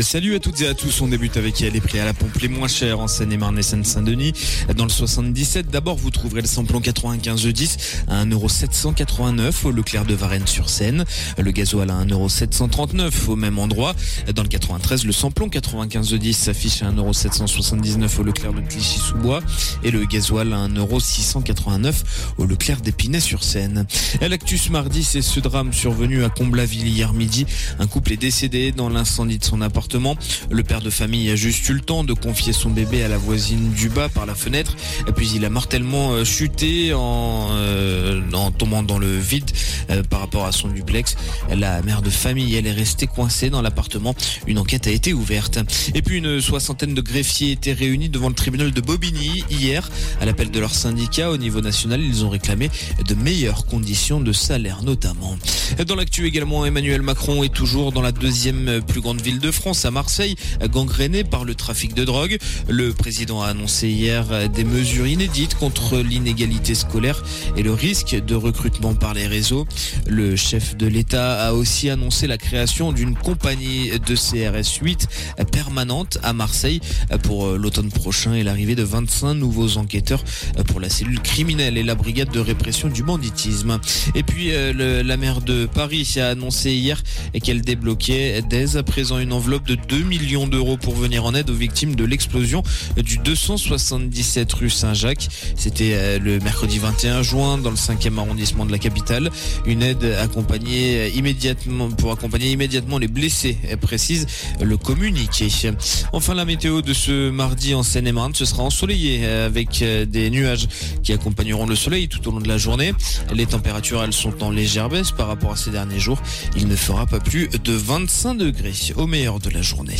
Salut à toutes et à tous. On débute avec les prix à la pompe les moins chers en Seine-et-Marne et Seine-Saint-Denis. Dans le 77, d'abord, vous trouverez le samplon 95 10 à 1,789€ au Leclerc de Varennes-sur-Seine. Le gasoil à 1,739€ au même endroit. Dans le 93, le samplon 95 10 s'affiche à 1,779€ au Leclerc de Clichy-sous-Bois et le gasoil à 1,689€ au Leclerc d'Épinay-sur-Seine. L'actus mardi, c'est ce drame survenu à Comblaville hier midi. Un couple est décédé dans l'incendie de son appartement. Le père de famille a juste eu le temps de confier son bébé à la voisine du bas par la fenêtre. Puis il a mortellement euh, chuté en, euh, en tombant dans le vide euh, par rapport à son duplex. La mère de famille, elle est restée coincée dans l'appartement. Une enquête a été ouverte. Et puis une soixantaine de greffiers étaient réunis devant le tribunal de Bobigny hier. À l'appel de leur syndicat au niveau national, ils ont réclamé de meilleures conditions de salaire notamment. Dans l'actu également, Emmanuel Macron est toujours dans la deuxième plus grande ville de France, à Marseille, gangrénée par le trafic de drogue. Le président a annoncé hier des mesures inédites contre l'inégalité scolaire et le risque de recrutement par les réseaux. Le chef de l'État a aussi annoncé la création d'une compagnie de CRS 8 permanente à Marseille pour l'automne prochain et l'arrivée de 25 nouveaux enquêteurs pour la cellule criminelle et la brigade de répression du banditisme. Et puis le, la maire de Paris a annoncé hier qu'elle débloquait dès à présent une enveloppe de 2 millions d'euros pour venir en aide aux victimes de l'explosion du 277 rue Saint-Jacques. C'était le mercredi 21 juin dans le 5e arrondissement de la capitale. Une aide accompagnée immédiatement pour accompagner immédiatement les blessés, précise le communiqué. Enfin, la météo de ce mardi en Seine-et-Marne, ce sera ensoleillé avec des nuages qui accompagneront le soleil tout au long de la journée. Les températures, elles sont en légère baisse par rapport à ces derniers jours. Il ne fera pas plus de 25 degrés au meilleur de la journée.